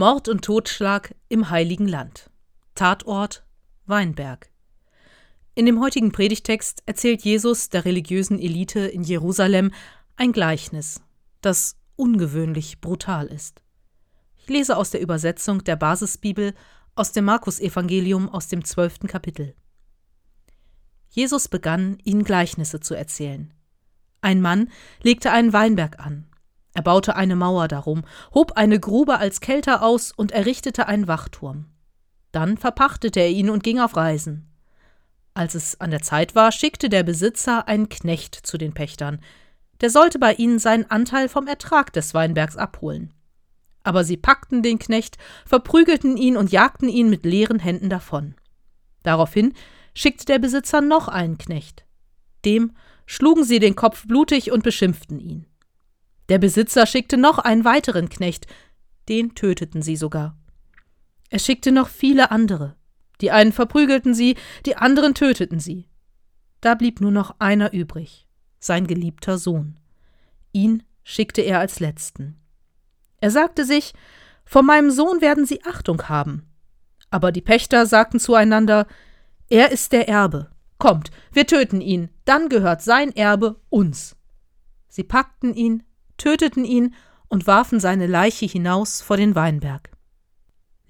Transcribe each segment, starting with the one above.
Mord und Totschlag im Heiligen Land. Tatort Weinberg. In dem heutigen Predigtext erzählt Jesus der religiösen Elite in Jerusalem ein Gleichnis, das ungewöhnlich brutal ist. Ich lese aus der Übersetzung der Basisbibel aus dem Markus-Evangelium aus dem zwölften Kapitel. Jesus begann, ihnen Gleichnisse zu erzählen. Ein Mann legte einen Weinberg an er baute eine Mauer darum, hob eine Grube als Kelter aus und errichtete einen Wachturm. Dann verpachtete er ihn und ging auf Reisen. Als es an der Zeit war, schickte der Besitzer einen Knecht zu den Pächtern. Der sollte bei ihnen seinen Anteil vom Ertrag des Weinbergs abholen. Aber sie packten den Knecht, verprügelten ihn und jagten ihn mit leeren Händen davon. Daraufhin schickte der Besitzer noch einen Knecht. Dem schlugen sie den Kopf blutig und beschimpften ihn. Der Besitzer schickte noch einen weiteren Knecht, den töteten sie sogar. Er schickte noch viele andere. Die einen verprügelten sie, die anderen töteten sie. Da blieb nur noch einer übrig, sein geliebter Sohn. Ihn schickte er als letzten. Er sagte sich, vor meinem Sohn werden sie Achtung haben. Aber die Pächter sagten zueinander, er ist der Erbe. Kommt, wir töten ihn, dann gehört sein Erbe uns. Sie packten ihn, töteten ihn und warfen seine Leiche hinaus vor den Weinberg.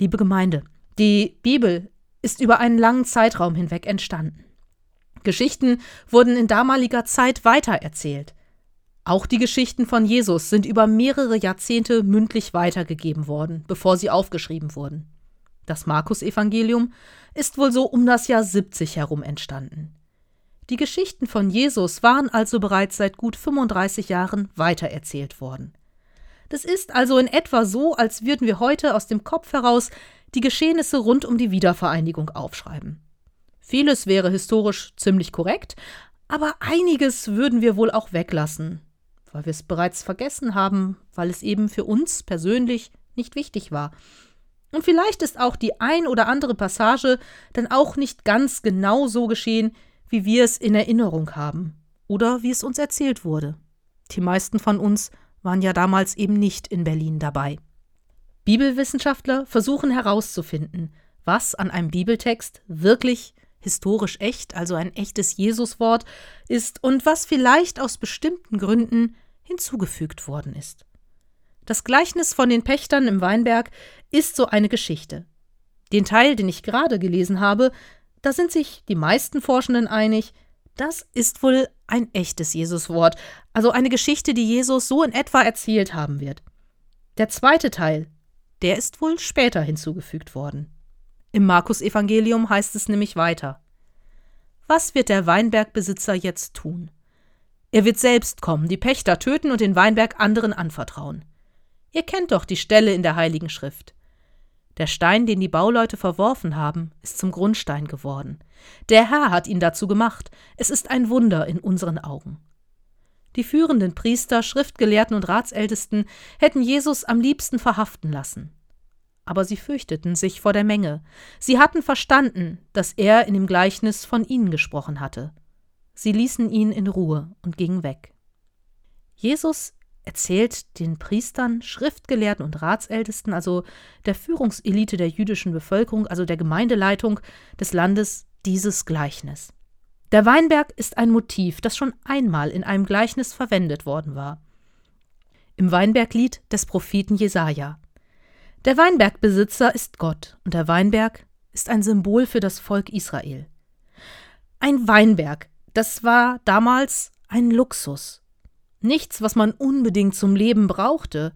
Liebe Gemeinde, die Bibel ist über einen langen Zeitraum hinweg entstanden. Geschichten wurden in damaliger Zeit weitererzählt. Auch die Geschichten von Jesus sind über mehrere Jahrzehnte mündlich weitergegeben worden, bevor sie aufgeschrieben wurden. Das Markus-Evangelium ist wohl so um das Jahr 70 herum entstanden. Die Geschichten von Jesus waren also bereits seit gut 35 Jahren weitererzählt worden. Das ist also in etwa so, als würden wir heute aus dem Kopf heraus die Geschehnisse rund um die Wiedervereinigung aufschreiben. Vieles wäre historisch ziemlich korrekt, aber einiges würden wir wohl auch weglassen, weil wir es bereits vergessen haben, weil es eben für uns persönlich nicht wichtig war. Und vielleicht ist auch die ein oder andere Passage dann auch nicht ganz genau so geschehen, wie wir es in Erinnerung haben oder wie es uns erzählt wurde. Die meisten von uns waren ja damals eben nicht in Berlin dabei. Bibelwissenschaftler versuchen herauszufinden, was an einem Bibeltext wirklich historisch echt, also ein echtes Jesuswort ist und was vielleicht aus bestimmten Gründen hinzugefügt worden ist. Das Gleichnis von den Pächtern im Weinberg ist so eine Geschichte. Den Teil, den ich gerade gelesen habe, da sind sich die meisten Forschenden einig, das ist wohl ein echtes Jesuswort, also eine Geschichte, die Jesus so in etwa erzählt haben wird. Der zweite Teil, der ist wohl später hinzugefügt worden. Im Markus-Evangelium heißt es nämlich weiter. Was wird der Weinbergbesitzer jetzt tun? Er wird selbst kommen, die Pächter töten und den Weinberg anderen anvertrauen. Ihr kennt doch die Stelle in der Heiligen Schrift. Der Stein, den die Bauleute verworfen haben, ist zum Grundstein geworden. Der Herr hat ihn dazu gemacht. Es ist ein Wunder in unseren Augen. Die führenden Priester, Schriftgelehrten und Ratsältesten hätten Jesus am liebsten verhaften lassen. Aber sie fürchteten sich vor der Menge. Sie hatten verstanden, dass er in dem Gleichnis von ihnen gesprochen hatte. Sie ließen ihn in Ruhe und gingen weg. Jesus erzählt den Priestern, Schriftgelehrten und Ratsältesten, also der Führungselite der jüdischen Bevölkerung, also der Gemeindeleitung des Landes, dieses Gleichnis. Der Weinberg ist ein Motiv, das schon einmal in einem Gleichnis verwendet worden war. Im Weinberglied des Propheten Jesaja. Der Weinbergbesitzer ist Gott und der Weinberg ist ein Symbol für das Volk Israel. Ein Weinberg, das war damals ein Luxus. Nichts, was man unbedingt zum Leben brauchte.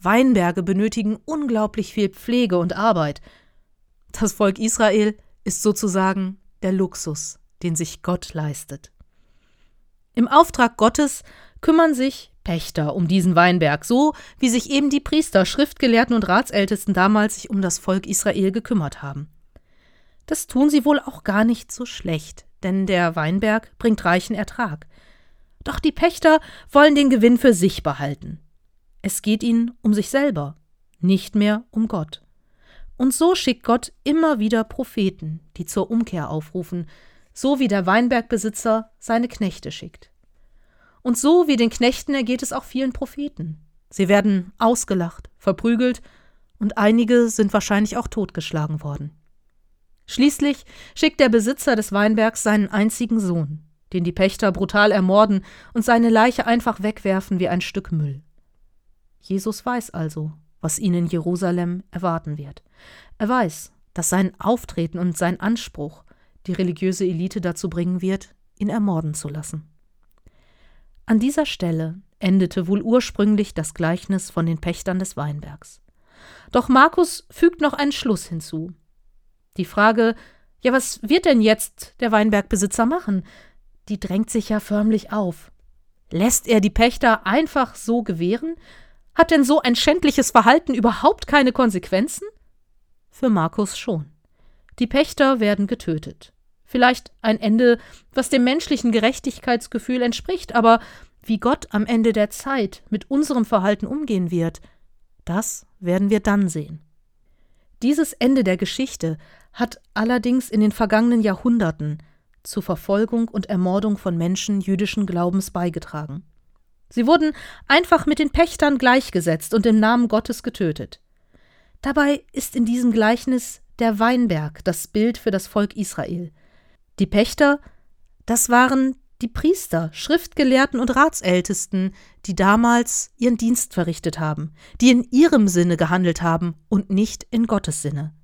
Weinberge benötigen unglaublich viel Pflege und Arbeit. Das Volk Israel ist sozusagen der Luxus, den sich Gott leistet. Im Auftrag Gottes kümmern sich Pächter um diesen Weinberg, so wie sich eben die Priester, Schriftgelehrten und Ratsältesten damals sich um das Volk Israel gekümmert haben. Das tun sie wohl auch gar nicht so schlecht, denn der Weinberg bringt reichen Ertrag. Doch die Pächter wollen den Gewinn für sich behalten. Es geht ihnen um sich selber, nicht mehr um Gott. Und so schickt Gott immer wieder Propheten, die zur Umkehr aufrufen, so wie der Weinbergbesitzer seine Knechte schickt. Und so wie den Knechten ergeht es auch vielen Propheten. Sie werden ausgelacht, verprügelt und einige sind wahrscheinlich auch totgeschlagen worden. Schließlich schickt der Besitzer des Weinbergs seinen einzigen Sohn, den die Pächter brutal ermorden und seine Leiche einfach wegwerfen wie ein Stück Müll. Jesus weiß also, was ihn in Jerusalem erwarten wird. Er weiß, dass sein Auftreten und sein Anspruch die religiöse Elite dazu bringen wird, ihn ermorden zu lassen. An dieser Stelle endete wohl ursprünglich das Gleichnis von den Pächtern des Weinbergs. Doch Markus fügt noch einen Schluss hinzu. Die Frage, ja, was wird denn jetzt der Weinbergbesitzer machen? Die drängt sich ja förmlich auf. Lässt er die Pächter einfach so gewähren? Hat denn so ein schändliches Verhalten überhaupt keine Konsequenzen? Für Markus schon. Die Pächter werden getötet. Vielleicht ein Ende, was dem menschlichen Gerechtigkeitsgefühl entspricht, aber wie Gott am Ende der Zeit mit unserem Verhalten umgehen wird, das werden wir dann sehen. Dieses Ende der Geschichte hat allerdings in den vergangenen Jahrhunderten zur Verfolgung und Ermordung von Menschen jüdischen Glaubens beigetragen. Sie wurden einfach mit den Pächtern gleichgesetzt und im Namen Gottes getötet. Dabei ist in diesem Gleichnis der Weinberg das Bild für das Volk Israel. Die Pächter, das waren die Priester, Schriftgelehrten und Ratsältesten, die damals ihren Dienst verrichtet haben, die in ihrem Sinne gehandelt haben und nicht in Gottes Sinne.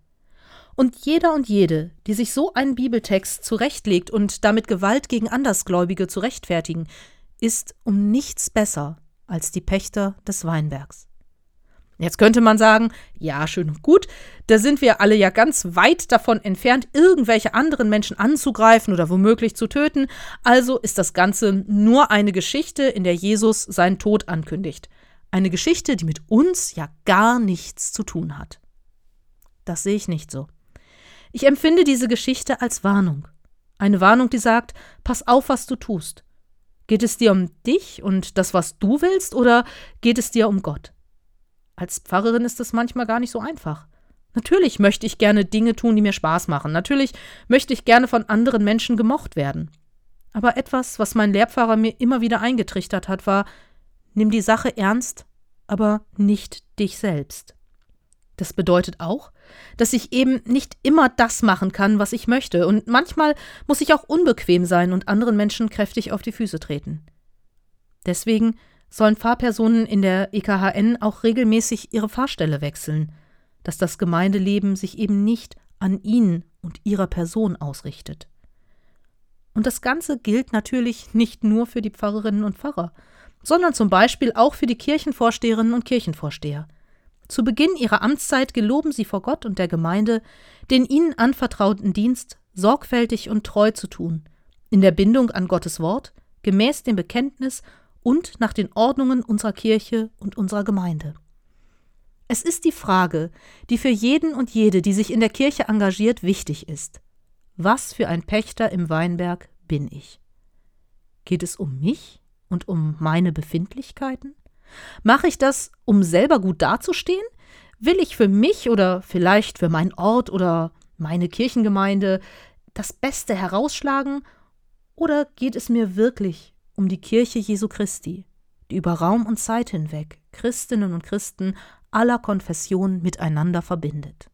Und jeder und jede, die sich so einen Bibeltext zurechtlegt und damit Gewalt gegen Andersgläubige zu rechtfertigen, ist um nichts besser als die Pächter des Weinbergs. Jetzt könnte man sagen, ja, schön und gut, da sind wir alle ja ganz weit davon entfernt, irgendwelche anderen Menschen anzugreifen oder womöglich zu töten, also ist das Ganze nur eine Geschichte, in der Jesus seinen Tod ankündigt. Eine Geschichte, die mit uns ja gar nichts zu tun hat. Das sehe ich nicht so. Ich empfinde diese Geschichte als Warnung. Eine Warnung, die sagt, pass auf, was du tust. Geht es dir um dich und das, was du willst, oder geht es dir um Gott? Als Pfarrerin ist es manchmal gar nicht so einfach. Natürlich möchte ich gerne Dinge tun, die mir Spaß machen. Natürlich möchte ich gerne von anderen Menschen gemocht werden. Aber etwas, was mein Lehrpfarrer mir immer wieder eingetrichtert hat, war, nimm die Sache ernst, aber nicht dich selbst. Das bedeutet auch, dass ich eben nicht immer das machen kann, was ich möchte, und manchmal muss ich auch unbequem sein und anderen Menschen kräftig auf die Füße treten. Deswegen sollen Fahrpersonen in der EKHN auch regelmäßig ihre Fahrstelle wechseln, dass das Gemeindeleben sich eben nicht an ihnen und ihrer Person ausrichtet. Und das Ganze gilt natürlich nicht nur für die Pfarrerinnen und Pfarrer, sondern zum Beispiel auch für die Kirchenvorsteherinnen und Kirchenvorsteher. Zu Beginn ihrer Amtszeit geloben sie vor Gott und der Gemeinde, den ihnen anvertrauten Dienst sorgfältig und treu zu tun, in der Bindung an Gottes Wort, gemäß dem Bekenntnis und nach den Ordnungen unserer Kirche und unserer Gemeinde. Es ist die Frage, die für jeden und jede, die sich in der Kirche engagiert, wichtig ist. Was für ein Pächter im Weinberg bin ich? Geht es um mich und um meine Befindlichkeiten? Mache ich das, um selber gut dazustehen? Will ich für mich oder vielleicht für meinen Ort oder meine Kirchengemeinde das Beste herausschlagen? Oder geht es mir wirklich um die Kirche Jesu Christi, die über Raum und Zeit hinweg Christinnen und Christen aller Konfessionen miteinander verbindet.